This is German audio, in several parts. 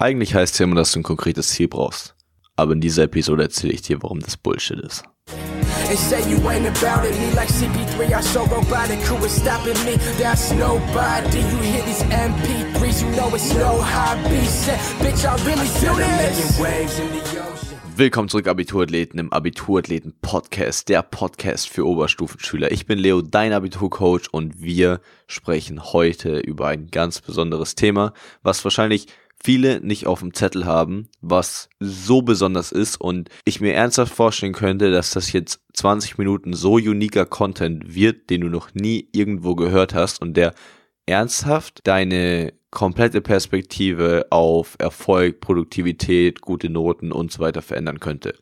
Eigentlich heißt es ja immer, dass du ein konkretes Ziel brauchst. Aber in dieser Episode erzähle ich dir, warum das Bullshit ist. And say you ain't about it. Me like CP3, I show robotic. Who is stopping me? That's nobody. You hear these MP3s, you know it's no hobby. Bitch, I really do this. waves in the ocean. Willkommen zurück, Abiturathleten, im Abiturathleten-Podcast, der Podcast für Oberstufenschüler. Ich bin Leo, dein Abiturcoach, und wir sprechen heute über ein ganz besonderes Thema, was wahrscheinlich viele nicht auf dem Zettel haben, was so besonders ist und ich mir ernsthaft vorstellen könnte, dass das jetzt 20 Minuten so uniker Content wird, den du noch nie irgendwo gehört hast und der ernsthaft deine komplette Perspektive auf Erfolg, Produktivität, gute Noten und so weiter verändern könnte.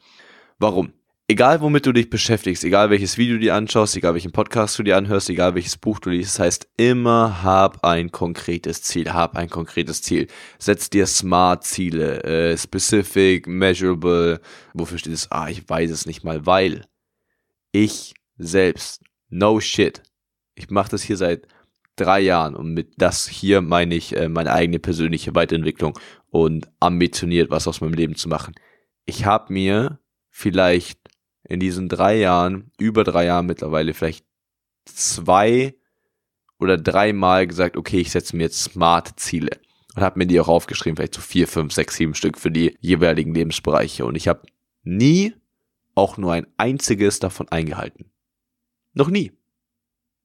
Warum? Egal womit du dich beschäftigst, egal welches Video du dir anschaust, egal welchen Podcast du dir anhörst, egal welches Buch du liest, das heißt immer hab ein konkretes Ziel, hab ein konkretes Ziel. Setz dir Smart-Ziele, äh, specific, measurable, wofür steht es? Ah, ich weiß es nicht mal, weil ich selbst, no shit, ich mache das hier seit drei Jahren und mit das hier meine ich äh, meine eigene persönliche Weiterentwicklung und ambitioniert was aus meinem Leben zu machen. Ich habe mir vielleicht in diesen drei Jahren, über drei Jahren mittlerweile, vielleicht zwei oder dreimal gesagt, okay, ich setze mir jetzt smart Ziele und habe mir die auch aufgeschrieben, vielleicht so vier, fünf, sechs, sieben Stück für die jeweiligen Lebensbereiche. Und ich habe nie auch nur ein einziges davon eingehalten. Noch nie.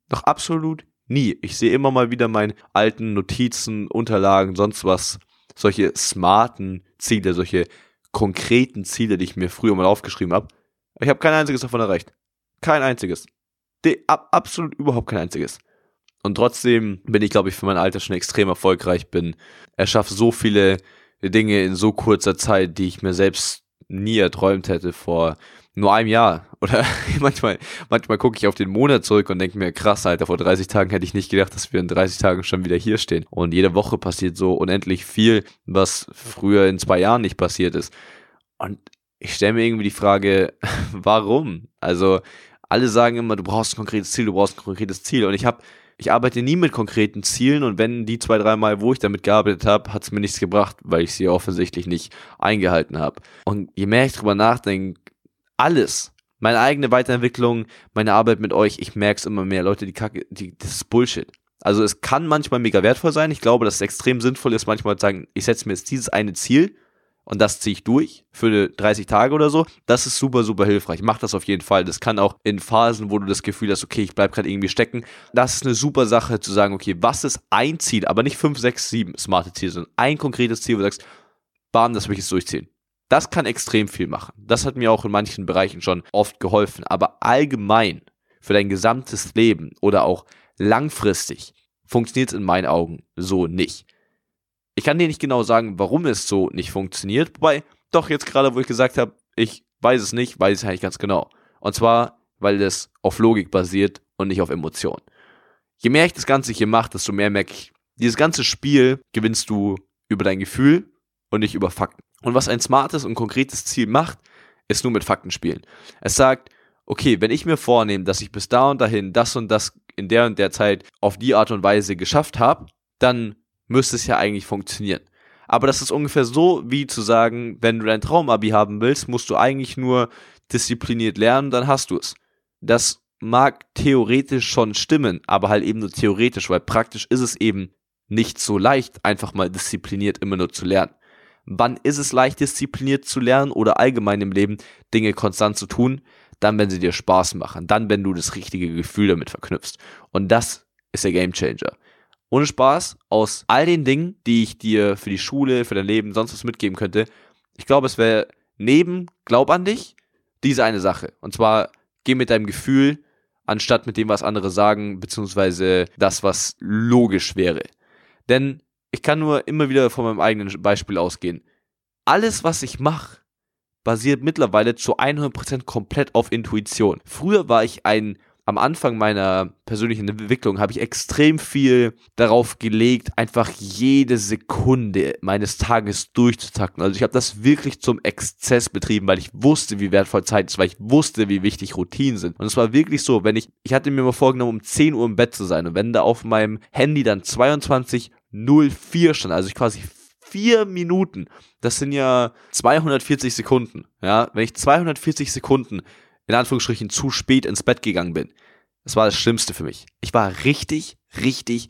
Noch absolut nie. Ich sehe immer mal wieder meine alten Notizen, Unterlagen, sonst was, solche smarten Ziele, solche konkreten Ziele, die ich mir früher mal aufgeschrieben habe ich habe kein einziges davon erreicht. Kein einziges. De ab, absolut überhaupt kein einziges. Und trotzdem bin ich, glaube ich, für mein Alter schon extrem erfolgreich. Bin erschaffe so viele Dinge in so kurzer Zeit, die ich mir selbst nie erträumt hätte vor nur einem Jahr. Oder manchmal, manchmal gucke ich auf den Monat zurück und denke mir, krass, Alter, vor 30 Tagen hätte ich nicht gedacht, dass wir in 30 Tagen schon wieder hier stehen. Und jede Woche passiert so unendlich viel, was früher in zwei Jahren nicht passiert ist. Und ich stelle mir irgendwie die Frage, warum? Also alle sagen immer, du brauchst ein konkretes Ziel, du brauchst ein konkretes Ziel. Und ich habe, ich arbeite nie mit konkreten Zielen und wenn die zwei, drei Mal, wo ich damit gearbeitet habe, hat es mir nichts gebracht, weil ich sie offensichtlich nicht eingehalten habe. Und je mehr ich drüber nachdenke, alles, meine eigene Weiterentwicklung, meine Arbeit mit euch, ich merke es immer mehr, Leute, die Kacke, die, das ist Bullshit. Also es kann manchmal mega wertvoll sein. Ich glaube, dass es extrem sinnvoll ist, manchmal zu sagen, ich setze mir jetzt dieses eine Ziel und das ziehe ich durch für 30 Tage oder so, das ist super, super hilfreich. Mach das auf jeden Fall. Das kann auch in Phasen, wo du das Gefühl hast, okay, ich bleib gerade irgendwie stecken. Das ist eine super Sache zu sagen, okay, was ist ein Ziel, aber nicht 5, 6, 7 smarte Ziele, sondern ein konkretes Ziel, wo du sagst, bam, das will ich jetzt durchziehen. Das kann extrem viel machen. Das hat mir auch in manchen Bereichen schon oft geholfen. Aber allgemein für dein gesamtes Leben oder auch langfristig funktioniert es in meinen Augen so nicht. Ich kann dir nicht genau sagen, warum es so nicht funktioniert. Wobei, doch jetzt gerade, wo ich gesagt habe, ich weiß es nicht, weiß ich es eigentlich ganz genau. Und zwar, weil es auf Logik basiert und nicht auf Emotion. Je mehr ich das Ganze hier mache, desto mehr merke ich, dieses ganze Spiel gewinnst du über dein Gefühl und nicht über Fakten. Und was ein smartes und konkretes Ziel macht, ist nur mit Fakten spielen. Es sagt, okay, wenn ich mir vornehme, dass ich bis da und dahin das und das in der und der Zeit auf die Art und Weise geschafft habe, dann müsste es ja eigentlich funktionieren. Aber das ist ungefähr so, wie zu sagen, wenn du dein Traumabi haben willst, musst du eigentlich nur diszipliniert lernen, dann hast du es. Das mag theoretisch schon stimmen, aber halt eben nur theoretisch, weil praktisch ist es eben nicht so leicht, einfach mal diszipliniert immer nur zu lernen. Wann ist es leicht, diszipliniert zu lernen oder allgemein im Leben Dinge konstant zu tun? Dann, wenn sie dir Spaß machen. Dann, wenn du das richtige Gefühl damit verknüpfst. Und das ist der Gamechanger ohne Spaß, aus all den Dingen, die ich dir für die Schule, für dein Leben, sonst was mitgeben könnte, ich glaube, es wäre neben Glaub an dich diese eine Sache. Und zwar, geh mit deinem Gefühl, anstatt mit dem, was andere sagen, beziehungsweise das, was logisch wäre. Denn ich kann nur immer wieder von meinem eigenen Beispiel ausgehen. Alles, was ich mache, basiert mittlerweile zu 100% komplett auf Intuition. Früher war ich ein am Anfang meiner persönlichen Entwicklung habe ich extrem viel darauf gelegt, einfach jede Sekunde meines Tages durchzutakten. Also ich habe das wirklich zum Exzess betrieben, weil ich wusste, wie wertvoll Zeit ist, weil ich wusste, wie wichtig Routinen sind. Und es war wirklich so, wenn ich, ich hatte mir mal vorgenommen, um 10 Uhr im Bett zu sein und wenn da auf meinem Handy dann 22.04 stand, also ich quasi vier Minuten, das sind ja 240 Sekunden, ja, wenn ich 240 Sekunden in Anführungsstrichen zu spät ins Bett gegangen bin, das war das Schlimmste für mich. Ich war richtig, richtig,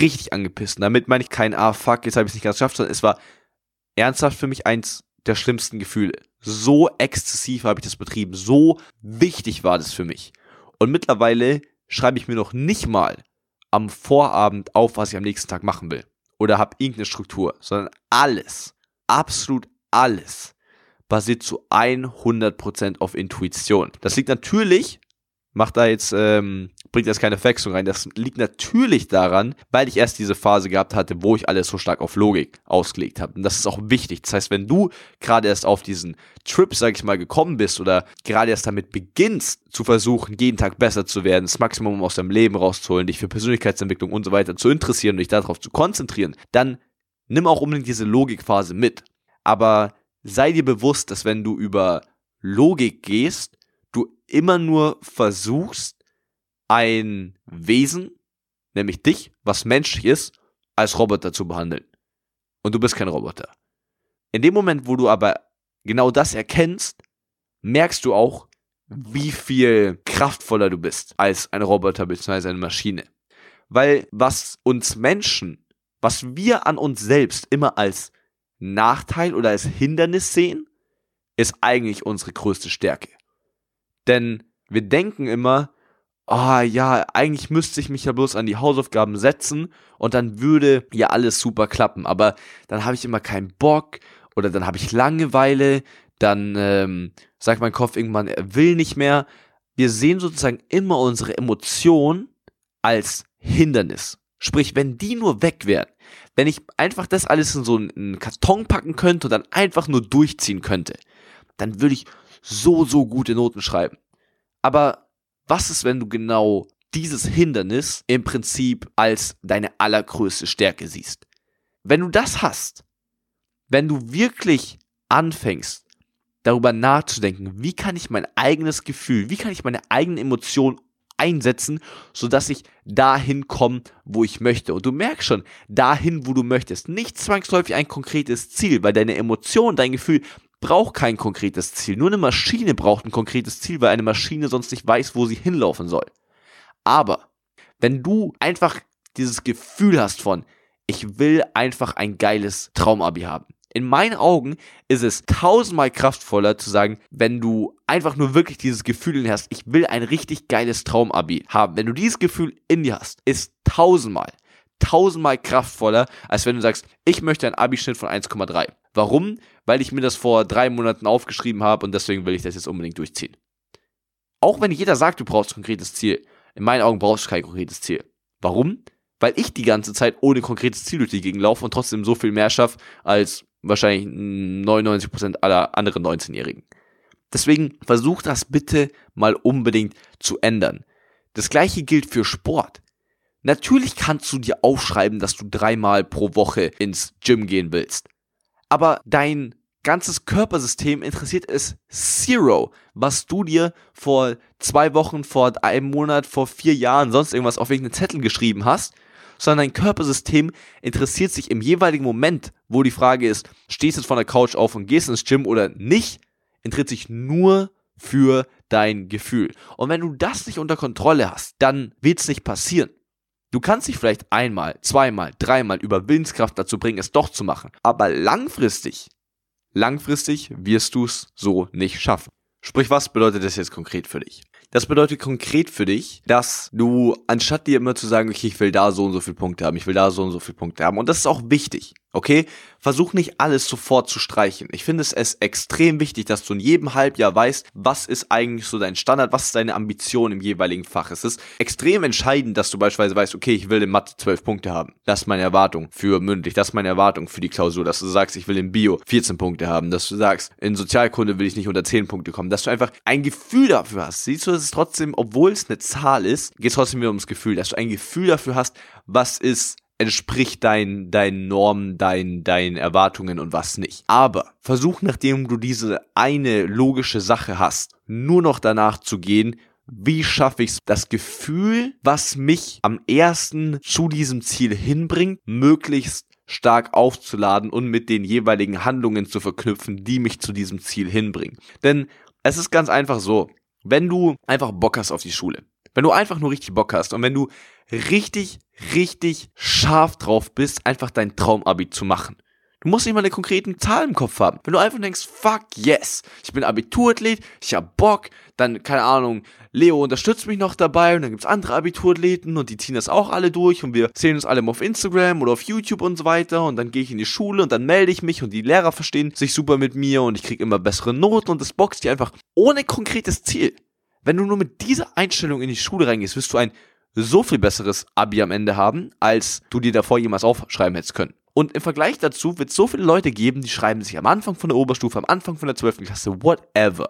richtig angepisst. Und damit meine ich kein, ah fuck, jetzt habe ich es nicht ganz geschafft, sondern es war ernsthaft für mich eins der schlimmsten Gefühle. So exzessiv habe ich das betrieben, so wichtig war das für mich. Und mittlerweile schreibe ich mir noch nicht mal am Vorabend auf, was ich am nächsten Tag machen will. Oder habe irgendeine Struktur, sondern alles, absolut alles basiert zu 100% auf Intuition. Das liegt natürlich macht da jetzt, ähm, bringt jetzt keine Verwechslung rein. Das liegt natürlich daran, weil ich erst diese Phase gehabt hatte, wo ich alles so stark auf Logik ausgelegt habe. Und das ist auch wichtig. Das heißt, wenn du gerade erst auf diesen Trip, sag ich mal, gekommen bist oder gerade erst damit beginnst, zu versuchen, jeden Tag besser zu werden, das Maximum aus deinem Leben rauszuholen, dich für Persönlichkeitsentwicklung und so weiter zu interessieren und dich darauf zu konzentrieren, dann nimm auch unbedingt diese Logikphase mit. Aber sei dir bewusst, dass wenn du über Logik gehst, du immer nur versuchst, ein Wesen, nämlich dich, was menschlich ist, als Roboter zu behandeln. Und du bist kein Roboter. In dem Moment, wo du aber genau das erkennst, merkst du auch, wie viel kraftvoller du bist als ein Roboter bzw. eine Maschine. Weil was uns Menschen, was wir an uns selbst immer als Nachteil oder als Hindernis sehen, ist eigentlich unsere größte Stärke. Denn wir denken immer, ah oh, ja, eigentlich müsste ich mich ja bloß an die Hausaufgaben setzen und dann würde ja alles super klappen. Aber dann habe ich immer keinen Bock oder dann habe ich Langeweile, dann ähm, sagt mein Kopf irgendwann, er will nicht mehr. Wir sehen sozusagen immer unsere Emotionen als Hindernis. Sprich, wenn die nur weg wären, wenn ich einfach das alles in so einen Karton packen könnte und dann einfach nur durchziehen könnte, dann würde ich so, so gute Noten schreiben. Aber was ist, wenn du genau dieses Hindernis im Prinzip als deine allergrößte Stärke siehst? Wenn du das hast, wenn du wirklich anfängst, darüber nachzudenken, wie kann ich mein eigenes Gefühl, wie kann ich meine eigenen Emotionen einsetzen, sodass ich dahin komme, wo ich möchte. Und du merkst schon, dahin, wo du möchtest. Nicht zwangsläufig ein konkretes Ziel, weil deine Emotion, dein Gefühl, braucht kein konkretes Ziel. Nur eine Maschine braucht ein konkretes Ziel, weil eine Maschine sonst nicht weiß, wo sie hinlaufen soll. Aber wenn du einfach dieses Gefühl hast von, ich will einfach ein geiles Traumabi haben. In meinen Augen ist es tausendmal kraftvoller zu sagen, wenn du einfach nur wirklich dieses Gefühl in dir hast, ich will ein richtig geiles Traumabi haben. Wenn du dieses Gefühl in dir hast, ist tausendmal, tausendmal kraftvoller, als wenn du sagst, ich möchte einen Abischnitt von 1,3. Warum? Weil ich mir das vor drei Monaten aufgeschrieben habe und deswegen will ich das jetzt unbedingt durchziehen. Auch wenn jeder sagt, du brauchst ein konkretes Ziel, in meinen Augen brauchst du kein konkretes Ziel. Warum? Weil ich die ganze Zeit ohne konkretes Ziel durch die Gegend laufe und trotzdem so viel mehr schaffe als wahrscheinlich 99% aller anderen 19-Jährigen. Deswegen versuch das bitte mal unbedingt zu ändern. Das gleiche gilt für Sport. Natürlich kannst du dir aufschreiben, dass du dreimal pro Woche ins Gym gehen willst aber dein ganzes Körpersystem interessiert es zero, was du dir vor zwei Wochen, vor einem Monat, vor vier Jahren, sonst irgendwas auf irgendeinen Zettel geschrieben hast, sondern dein Körpersystem interessiert sich im jeweiligen Moment, wo die Frage ist, stehst du jetzt von der Couch auf und gehst ins Gym oder nicht, interessiert sich nur für dein Gefühl. Und wenn du das nicht unter Kontrolle hast, dann wird es nicht passieren. Du kannst dich vielleicht einmal, zweimal, dreimal über Willenskraft dazu bringen, es doch zu machen. Aber langfristig, langfristig wirst du es so nicht schaffen. Sprich, was bedeutet das jetzt konkret für dich? Das bedeutet konkret für dich, dass du, anstatt dir immer zu sagen, okay, ich will da so und so viele Punkte haben, ich will da so und so viele Punkte haben, und das ist auch wichtig, okay? Versuch nicht alles sofort zu streichen. Ich finde es extrem wichtig, dass du in jedem Halbjahr weißt, was ist eigentlich so dein Standard, was ist deine Ambition im jeweiligen Fach. Es ist extrem entscheidend, dass du beispielsweise weißt, okay, ich will in Mathe 12 Punkte haben. Das ist meine Erwartung für mündlich, das ist meine Erwartung für die Klausur, dass du sagst, ich will in Bio 14 Punkte haben, dass du sagst, in Sozialkunde will ich nicht unter 10 Punkte kommen, dass du einfach ein Gefühl dafür hast. Siehst du, dass es trotzdem, obwohl es eine Zahl ist, geht es trotzdem wieder ums Gefühl, dass du ein Gefühl dafür hast, was ist entspricht deinen dein Normen, deinen deinen Erwartungen und was nicht. Aber versuch, nachdem du diese eine logische Sache hast, nur noch danach zu gehen, wie schaffe ich es, das Gefühl, was mich am ersten zu diesem Ziel hinbringt, möglichst stark aufzuladen und mit den jeweiligen Handlungen zu verknüpfen, die mich zu diesem Ziel hinbringen. Denn es ist ganz einfach so, wenn du einfach Bock hast auf die Schule, wenn du einfach nur richtig Bock hast und wenn du richtig, richtig scharf drauf bist, einfach dein Traumabi zu machen. Du musst nicht mal eine konkreten Zahl im Kopf haben. Wenn du einfach denkst, fuck yes, ich bin Abiturathlet, ich hab Bock, dann, keine Ahnung, Leo unterstützt mich noch dabei und dann gibt's andere Abiturathleten und die ziehen das auch alle durch und wir sehen uns alle mal auf Instagram oder auf YouTube und so weiter und dann gehe ich in die Schule und dann melde ich mich und die Lehrer verstehen sich super mit mir und ich krieg immer bessere Noten und das boxt dir einfach ohne konkretes Ziel. Wenn du nur mit dieser Einstellung in die Schule reingehst, wirst du ein so viel besseres Abi am Ende haben, als du dir davor jemals aufschreiben hättest können. Und im Vergleich dazu wird es so viele Leute geben, die schreiben sich am Anfang von der Oberstufe, am Anfang von der 12. Klasse, whatever,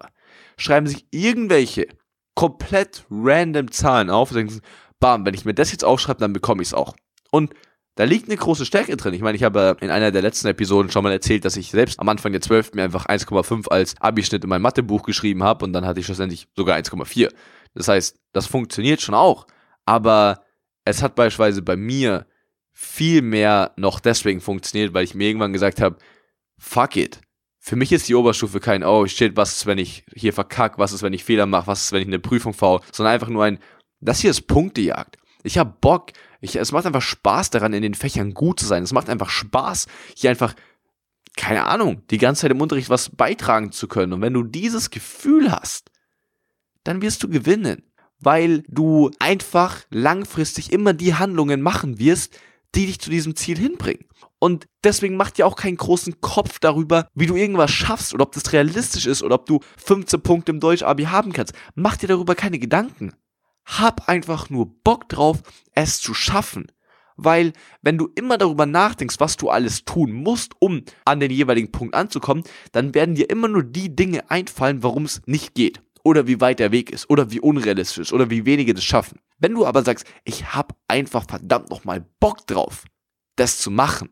schreiben sich irgendwelche komplett random Zahlen auf und denken, bam, wenn ich mir das jetzt aufschreibe, dann bekomme ich es auch. Und da liegt eine große Stärke drin. Ich meine, ich habe in einer der letzten Episoden schon mal erzählt, dass ich selbst am Anfang der 12. mir einfach 1,5 als Abischnitt in mein Mathebuch geschrieben habe und dann hatte ich schlussendlich sogar 1,4. Das heißt, das funktioniert schon auch, aber es hat beispielsweise bei mir viel mehr noch deswegen funktioniert, weil ich mir irgendwann gesagt habe, fuck it. Für mich ist die Oberstufe kein, oh shit, was ist, wenn ich hier verkack, was ist, wenn ich Fehler mache, was ist, wenn ich eine Prüfung faul, sondern einfach nur ein, das hier ist Punktejagd. Ich habe Bock, ich, es macht einfach Spaß daran, in den Fächern gut zu sein. Es macht einfach Spaß, hier einfach, keine Ahnung, die ganze Zeit im Unterricht was beitragen zu können. Und wenn du dieses Gefühl hast, dann wirst du gewinnen, weil du einfach langfristig immer die Handlungen machen wirst, die dich zu diesem Ziel hinbringen. Und deswegen mach dir auch keinen großen Kopf darüber, wie du irgendwas schaffst oder ob das realistisch ist oder ob du 15 Punkte im Deutsch-Abi haben kannst. Mach dir darüber keine Gedanken. Hab einfach nur Bock drauf, es zu schaffen. Weil, wenn du immer darüber nachdenkst, was du alles tun musst, um an den jeweiligen Punkt anzukommen, dann werden dir immer nur die Dinge einfallen, warum es nicht geht. Oder wie weit der Weg ist. Oder wie unrealistisch ist. Oder wie wenige das schaffen. Wenn du aber sagst, ich hab einfach verdammt nochmal Bock drauf, das zu machen,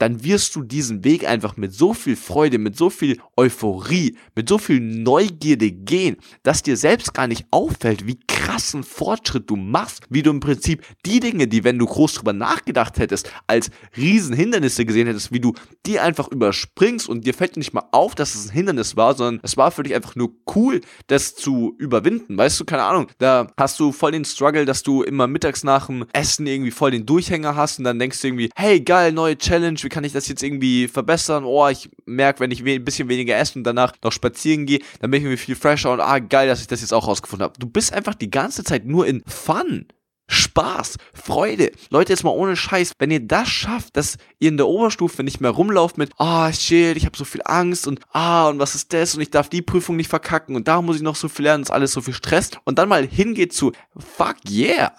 dann wirst du diesen Weg einfach mit so viel Freude, mit so viel Euphorie, mit so viel Neugierde gehen, dass dir selbst gar nicht auffällt, wie krassen Fortschritt du machst, wie du im Prinzip die Dinge, die, wenn du groß drüber nachgedacht hättest, als Riesenhindernisse gesehen hättest, wie du die einfach überspringst und dir fällt nicht mal auf, dass es ein Hindernis war, sondern es war für dich einfach nur cool, das zu überwinden. Weißt du, keine Ahnung, da hast du voll den Struggle, dass du immer mittags nach dem Essen irgendwie voll den Durchhänger hast und dann denkst du irgendwie, hey, geil, neue Challenge, kann ich das jetzt irgendwie verbessern? Oh, ich merke, wenn ich ein bisschen weniger esse und danach noch spazieren gehe, dann bin ich irgendwie viel fresher und ah, geil, dass ich das jetzt auch rausgefunden habe. Du bist einfach die ganze Zeit nur in Fun. Spaß, Freude. Leute, jetzt mal ohne Scheiß, wenn ihr das schafft, dass ihr in der Oberstufe nicht mehr rumlauft mit, ah, oh, shit, ich habe so viel Angst und ah, und was ist das und ich darf die Prüfung nicht verkacken und da muss ich noch so viel lernen, ist alles so viel Stress und dann mal hingeht zu, fuck yeah,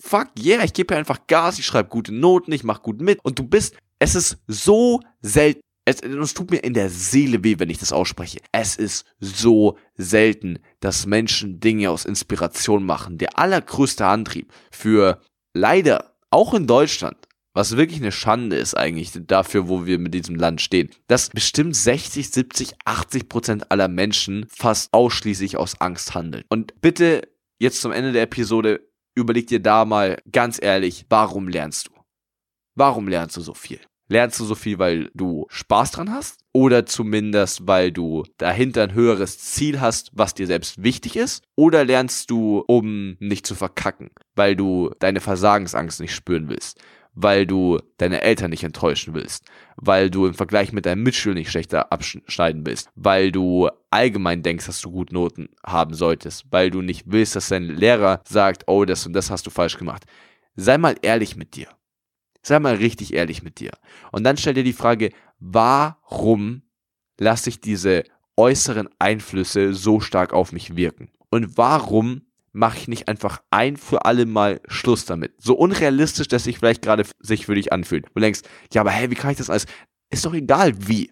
fuck yeah, ich gebe hier einfach Gas, ich schreibe gute Noten, ich mache gut mit und du bist es ist so selten. Es, es tut mir in der Seele weh, wenn ich das ausspreche. Es ist so selten, dass Menschen Dinge aus Inspiration machen. Der allergrößte Antrieb für leider auch in Deutschland was wirklich eine Schande ist eigentlich dafür, wo wir mit diesem Land stehen, dass bestimmt 60, 70, 80 Prozent aller Menschen fast ausschließlich aus Angst handeln. Und bitte jetzt zum Ende der Episode überleg dir da mal ganz ehrlich, warum lernst du? Warum lernst du so viel? Lernst du so viel, weil du Spaß dran hast? Oder zumindest, weil du dahinter ein höheres Ziel hast, was dir selbst wichtig ist? Oder lernst du, um nicht zu verkacken, weil du deine Versagensangst nicht spüren willst? Weil du deine Eltern nicht enttäuschen willst? Weil du im Vergleich mit deinem Mitschüler nicht schlechter abschneiden willst? Weil du allgemein denkst, dass du gut Noten haben solltest? Weil du nicht willst, dass dein Lehrer sagt, oh, das und das hast du falsch gemacht? Sei mal ehrlich mit dir. Sei mal richtig ehrlich mit dir. Und dann stell dir die Frage, warum lasse ich diese äußeren Einflüsse so stark auf mich wirken? Und warum mache ich nicht einfach ein für alle Mal Schluss damit? So unrealistisch, dass sich vielleicht gerade sich für dich anfühlt. Du denkst, ja, aber hey, wie kann ich das alles? Ist doch egal, wie.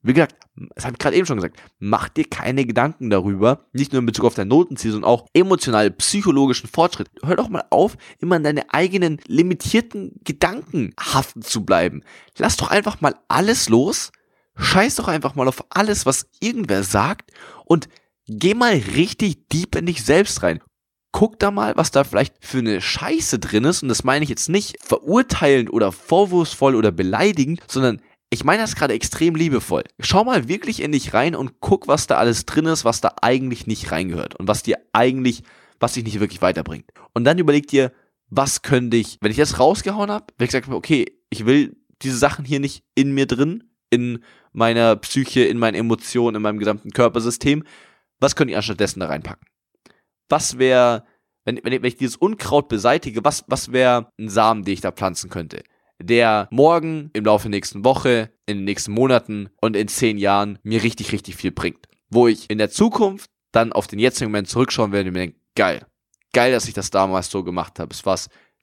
Wie gesagt, das habe ich gerade eben schon gesagt, mach dir keine Gedanken darüber, nicht nur in Bezug auf dein Notenziel, sondern auch emotional, psychologischen Fortschritt. Hör doch mal auf, immer in deine eigenen limitierten Gedanken haften zu bleiben. Lass doch einfach mal alles los, scheiß doch einfach mal auf alles, was irgendwer sagt und geh mal richtig deep in dich selbst rein. guck da mal, was da vielleicht für eine Scheiße drin ist. Und das meine ich jetzt nicht verurteilend oder vorwurfsvoll oder beleidigend, sondern ich meine das gerade extrem liebevoll. Schau mal wirklich in dich rein und guck, was da alles drin ist, was da eigentlich nicht reingehört und was dir eigentlich, was dich nicht wirklich weiterbringt. Und dann überleg dir, was könnte ich, wenn ich das rausgehauen habe, wenn ich gesagt habe, okay, ich will diese Sachen hier nicht in mir drin, in meiner Psyche, in meinen Emotionen, in meinem gesamten Körpersystem, was könnte ich anstattdessen da reinpacken? Was wäre, wenn, wenn, ich, wenn ich dieses Unkraut beseitige, was, was wäre ein Samen, den ich da pflanzen könnte? der morgen, im Laufe der nächsten Woche, in den nächsten Monaten und in zehn Jahren mir richtig, richtig viel bringt. Wo ich in der Zukunft dann auf den jetzigen Moment zurückschauen werde und mir denke, geil, geil, dass ich das damals so gemacht habe. Es war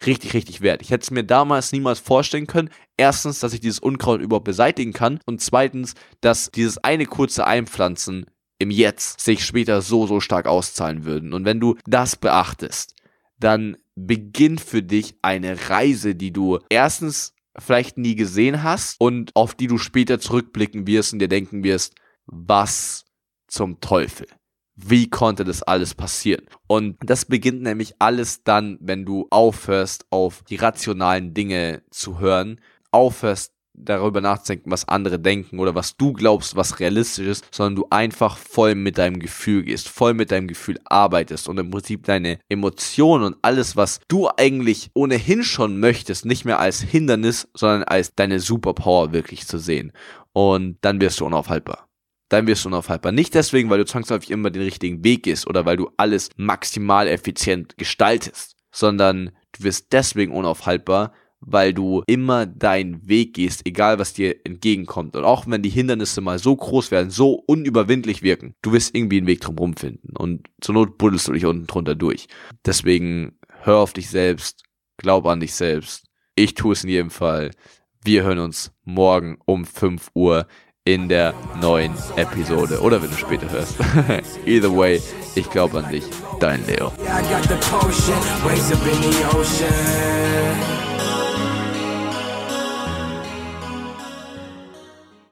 richtig, richtig wert. Ich hätte es mir damals niemals vorstellen können. Erstens, dass ich dieses Unkraut überhaupt beseitigen kann und zweitens, dass dieses eine kurze Einpflanzen im Jetzt sich später so, so stark auszahlen würden. Und wenn du das beachtest, dann beginnt für dich eine Reise, die du erstens vielleicht nie gesehen hast und auf die du später zurückblicken wirst und dir denken wirst, was zum Teufel. Wie konnte das alles passieren? Und das beginnt nämlich alles dann, wenn du aufhörst, auf die rationalen Dinge zu hören, aufhörst, darüber nachzudenken, was andere denken oder was du glaubst, was realistisch ist, sondern du einfach voll mit deinem Gefühl gehst, voll mit deinem Gefühl arbeitest und im Prinzip deine Emotionen und alles, was du eigentlich ohnehin schon möchtest, nicht mehr als Hindernis, sondern als deine Superpower wirklich zu sehen. Und dann wirst du unaufhaltbar. Dann wirst du unaufhaltbar. Nicht deswegen, weil du zwangsläufig immer den richtigen Weg gehst oder weil du alles maximal effizient gestaltest, sondern du wirst deswegen unaufhaltbar, weil du immer deinen Weg gehst, egal was dir entgegenkommt. Und auch wenn die Hindernisse mal so groß werden, so unüberwindlich wirken, du wirst irgendwie einen Weg drumherum finden. Und zur Not buddelst du dich unten drunter durch. Deswegen hör auf dich selbst, glaub an dich selbst. Ich tue es in jedem Fall. Wir hören uns morgen um 5 Uhr in der neuen Episode. Oder wenn du später hörst. Either way, ich glaube an dich. Dein Leo. Yeah,